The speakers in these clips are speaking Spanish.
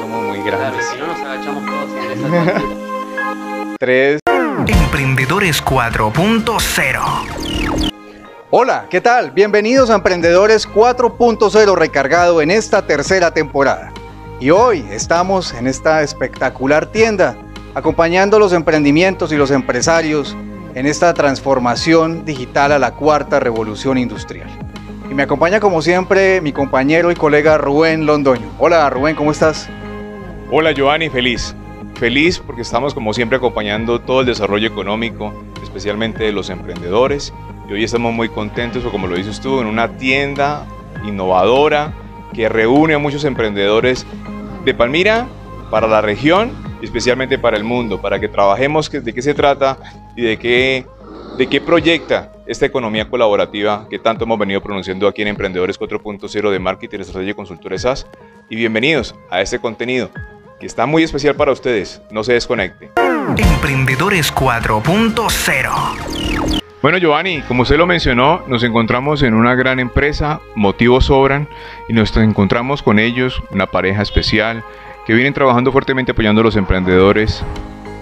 Somos muy grandes. si no nos agachamos todos en esa Tres. Emprendedores 4.0. Hola, ¿qué tal? Bienvenidos a Emprendedores 4.0 recargado en esta tercera temporada. Y hoy estamos en esta espectacular tienda, acompañando los emprendimientos y los empresarios en esta transformación digital a la cuarta revolución industrial. Y me acompaña como siempre mi compañero y colega Rubén Londoño. Hola Rubén, ¿cómo estás? Hola Giovanni, feliz. Feliz porque estamos como siempre acompañando todo el desarrollo económico, especialmente de los emprendedores. Y hoy estamos muy contentos, como lo dices tú, en una tienda innovadora que reúne a muchos emprendedores de Palmira para la región y especialmente para el mundo, para que trabajemos de qué se trata y de qué, de qué proyecta esta economía colaborativa que tanto hemos venido pronunciando aquí en Emprendedores 4.0 de Marketing, Estrategia y Consultores SAS. Y bienvenidos a este contenido que está muy especial para ustedes. No se desconecte. Emprendedores 4.0. Bueno, Giovanni, como usted lo mencionó, nos encontramos en una gran empresa, motivos sobran, y nos encontramos con ellos, una pareja especial, que vienen trabajando fuertemente apoyando a los emprendedores.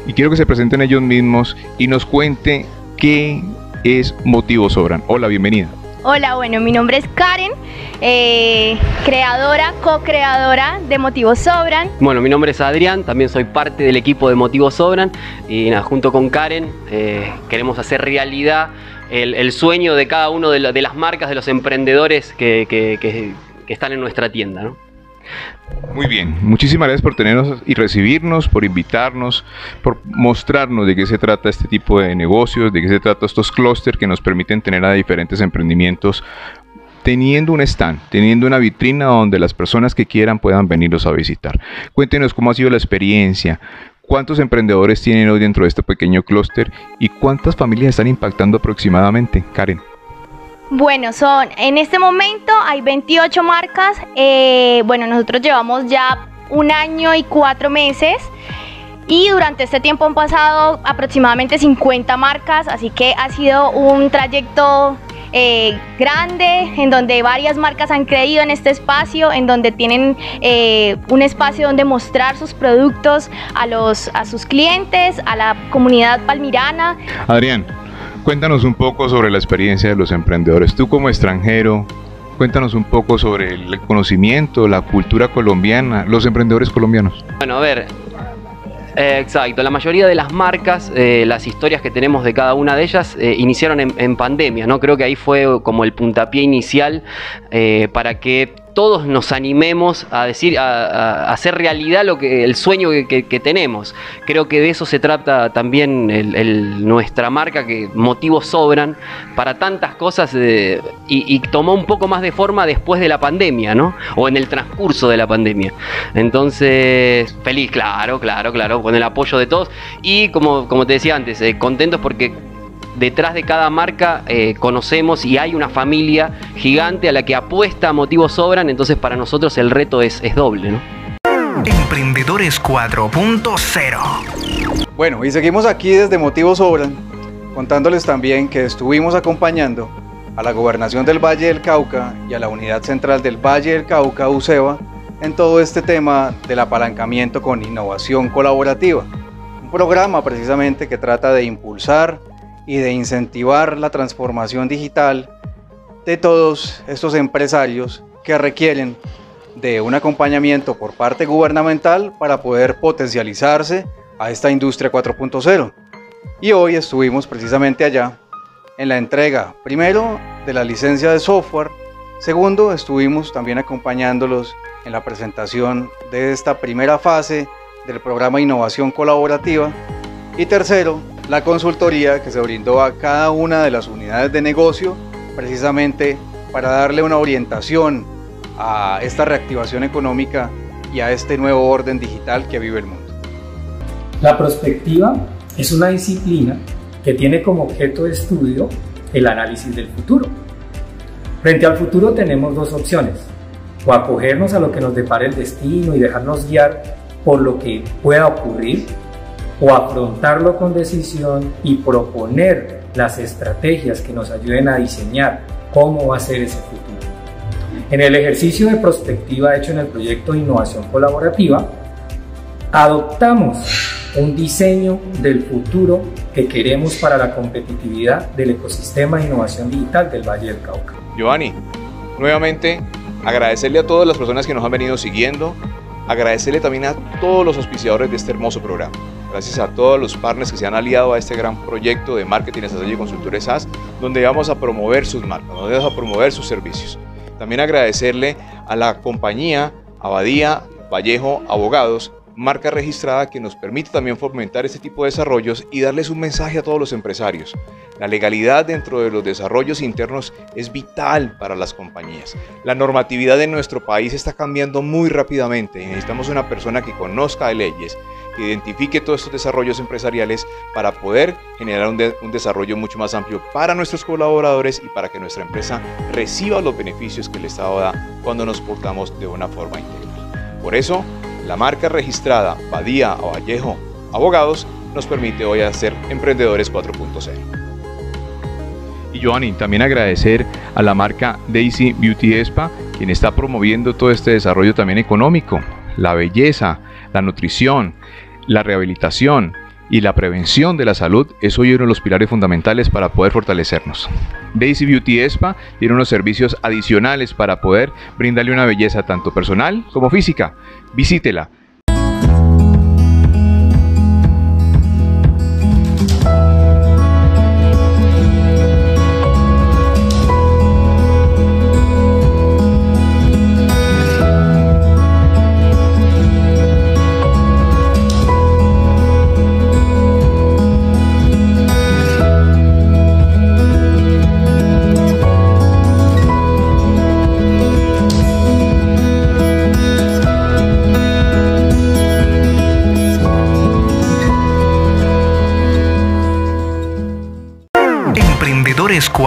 Y quiero que se presenten ellos mismos y nos cuente qué es Motivos Sobran. Hola, bienvenida. Hola, bueno, mi nombre es Karen, eh, creadora, co-creadora de Motivos Sobran. Bueno, mi nombre es Adrián, también soy parte del equipo de Motivos Sobran y nada, junto con Karen eh, queremos hacer realidad el, el sueño de cada uno de, la- de las marcas, de los emprendedores que, que- que- que están en nuestra tienda. ¿no? Muy bien, muchísimas gracias por tenernos y recibirnos, por invitarnos, por mostrarnos de qué se trata este tipo de negocios, de qué se trata estos clústeres que nos permiten tener a diferentes emprendimientos teniendo un stand, teniendo una vitrina donde las personas que quieran puedan venirlos a visitar. Cuéntenos cómo ha sido la experiencia, cuántos emprendedores tienen hoy dentro de este pequeño clúster y cuántas familias están impactando aproximadamente, Karen. Bueno, son, en este momento hay 28 marcas. eh, bueno, nosotros llevamos ya un año y cuatro meses. Y durante este tiempo han pasado aproximadamente 50 marcas, así que ha sido un trayecto eh, grande en donde varias marcas han creído en este espacio, en donde tienen eh, un espacio donde mostrar sus productos a, los, a sus clientes, a la comunidad palmirana. Adrián, cuéntanos un poco sobre la experiencia de los emprendedores. Tú como extranjero, cuéntanos un poco sobre el conocimiento, la cultura colombiana, los emprendedores colombianos. Bueno, a ver. eh, exacto, la mayoría de las marcas, eh, las historias que tenemos de cada una de ellas eh, iniciaron en, pandemia, ¿no? Creo que ahí fue como el puntapié inicial para que todos nos animemos a decir, a, hacer realidad lo que, el sueño que, tenemos. Creo que de eso se trata también el- nuestra marca, que motivos sobran para tantas cosas eh, y, y tomó un poco más de forma después de la pandemia, ¿no? O en el transcurso de la pandemia. Entonces, feliz, claro, claro, claro, con el apoyo de todos. Y como, como te decía antes, eh, contentos porque detrás de cada marca eh, conocemos y hay una familia gigante a la que apuesta motivos sobran, entonces para nosotros el reto es, es doble, ¿no? Emprendedores 4.0. Bueno, y seguimos aquí desde Motivos Sobran, contándoles también que estuvimos acompañando a la Gobernación del Valle del Cauca y a la Unidad Central del Valle del Cauca, UCEBA, en todo este tema del apalancamiento con innovación colaborativa. Un programa precisamente que trata de impulsar y de incentivar la transformación digital de todos estos empresarios que requieren de un acompañamiento por parte gubernamental para poder potencializarse a esta industria 4.0. Y hoy estuvimos precisamente allá en la entrega, primero, de la licencia de software, segundo, estuvimos también acompañándolos en la presentación de esta primera fase del programa Innovación Colaborativa y tercero, la consultoría que se brindó a cada una de las unidades de negocio precisamente para darle una orientación a esta reactivación económica y a este nuevo orden digital que vive el mundo. La prospectiva es una disciplina que tiene como objeto de estudio el análisis del futuro. Frente al futuro tenemos dos opciones, o acogernos a lo que nos depara el destino y dejarnos guiar por lo que pueda ocurrir, o afrontarlo con decisión y proponer las estrategias que nos ayuden a diseñar cómo va a ser ese futuro. En el ejercicio de prospectiva hecho en el proyecto de innovación colaborativa, adoptamos un diseño del futuro que queremos para la competitividad del ecosistema de innovación digital del Valle del Cauca. Giovanni, nuevamente agradecerle a todas las personas que nos han venido siguiendo, agradecerle también a todos los auspiciadores de este hermoso programa. Gracias a todos los partners que se han aliado a este gran proyecto de marketing, estrategia y consultores SaaS, donde vamos a promover sus marcas, donde vamos a promover sus servicios. También agradecerle a la compañía Abadía Vallejo Abogados, marca registrada que nos permite también fomentar este tipo de desarrollos y darles un mensaje a todos los empresarios. La legalidad dentro de los desarrollos internos es vital para las compañías. La normatividad en nuestro país está cambiando muy rápidamente y necesitamos una persona que conozca de leyes, que identifique todos estos desarrollos empresariales para poder generar un, desarrollo mucho más amplio para nuestros colaboradores y para que nuestra empresa reciba los beneficios que el Estado da cuando nos portamos de una forma integral. Por eso, la marca registrada Badía o Vallejo Abogados nos permite hoy hacer Emprendedores 4.0. Y Joanny, también agradecer a la marca Daisy Beauty Spa, quien está promoviendo todo este desarrollo también económico, la belleza, la nutrición, la rehabilitación y la prevención de la salud es hoy uno de los pilares fundamentales para poder fortalecernos. Daisy Beauty Spa tiene unos servicios adicionales para poder brindarle una belleza tanto personal como física. Visítela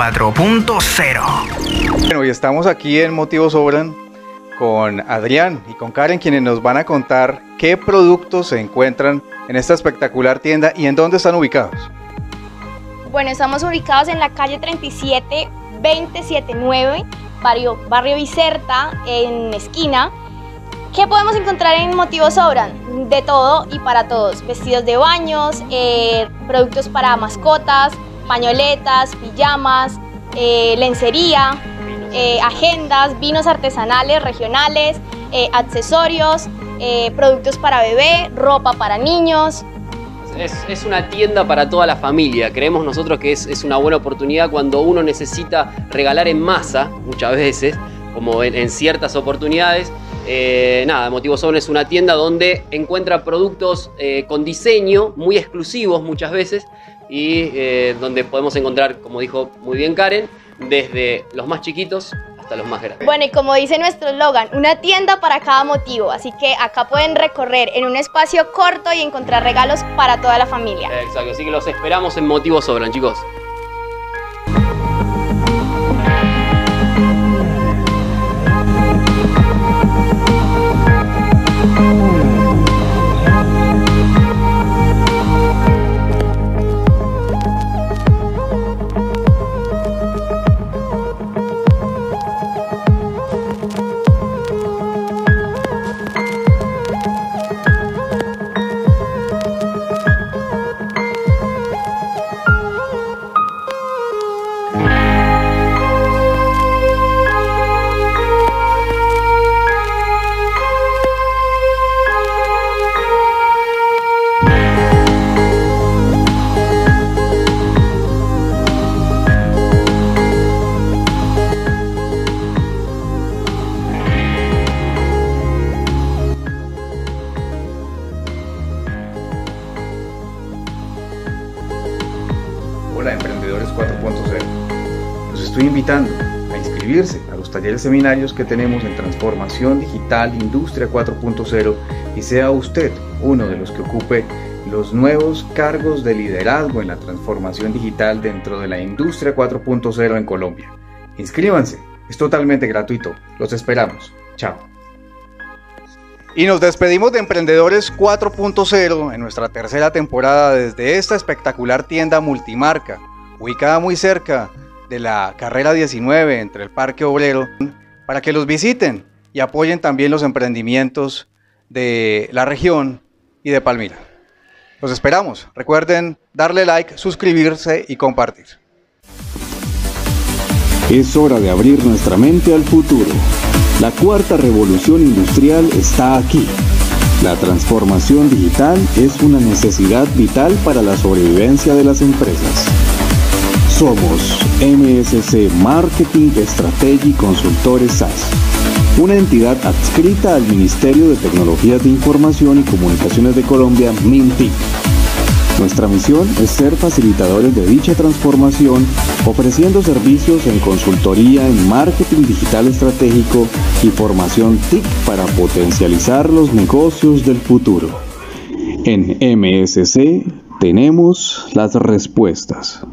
4.0. Bueno, y estamos aquí en Motivos Sobran con Adrián y con Karen, quienes nos van a contar qué productos se encuentran en esta espectacular tienda y en dónde están ubicados. Bueno, estamos ubicados en la calle 37 279, barrio, barrio Bicerta, en esquina. ¿Qué podemos encontrar en Motivos Sobran? De todo y para todos. Vestidos de baños, eh, productos para mascotas, pañoletas, pijamas, eh, lencería, eh, agendas, vinos artesanales, regionales, eh, accesorios, productos para bebé, ropa para niños. Es, una tienda para toda la familia. Creemos nosotros que es, una buena oportunidad cuando uno necesita regalar en masa, muchas veces, como en, en ciertas oportunidades. Nada, Motivo Son es una tienda donde encuentra productos con diseño muy exclusivos muchas veces y eh, donde podemos encontrar, como dijo muy bien Karen, desde los más chiquitos hasta los más grandes. Bueno, y como dice nuestro eslogan, una tienda para cada motivo, así que acá pueden recorrer en un espacio corto y encontrar regalos para toda la familia. Exacto, así que los esperamos en Motivos Sobran, chicos. Invitando a inscribirse a los talleres seminarios que tenemos en Transformación Digital Industria 4.0 y sea usted uno de los que ocupe los nuevos cargos de liderazgo en la transformación digital dentro de la Industria 4.0 en Colombia. Inscríbanse, es totalmente gratuito. Los esperamos. Chao. Y nos despedimos de Emprendedores 4.0 en nuestra tercera temporada desde esta espectacular tienda multimarca, ubicada muy cerca de la carrera 19 entre el Parque Obrero, para que los visiten y apoyen también los emprendimientos de la región y de Palmira. Los esperamos. Recuerden darle like, suscribirse y compartir. Es hora de abrir nuestra mente al futuro. La cuarta revolución industrial está aquí. La transformación digital es una necesidad vital para la sobrevivencia de las empresas. Somos MSC Marketing Strategy Consultores SAS, una entidad adscrita al Ministerio de Tecnologías de Información y Comunicaciones de Colombia, MINTIC. Nuestra misión es ser facilitadores de dicha transformación, ofreciendo servicios en consultoría en marketing digital estratégico y formación TIC para potencializar los negocios del futuro. En MSC tenemos las respuestas.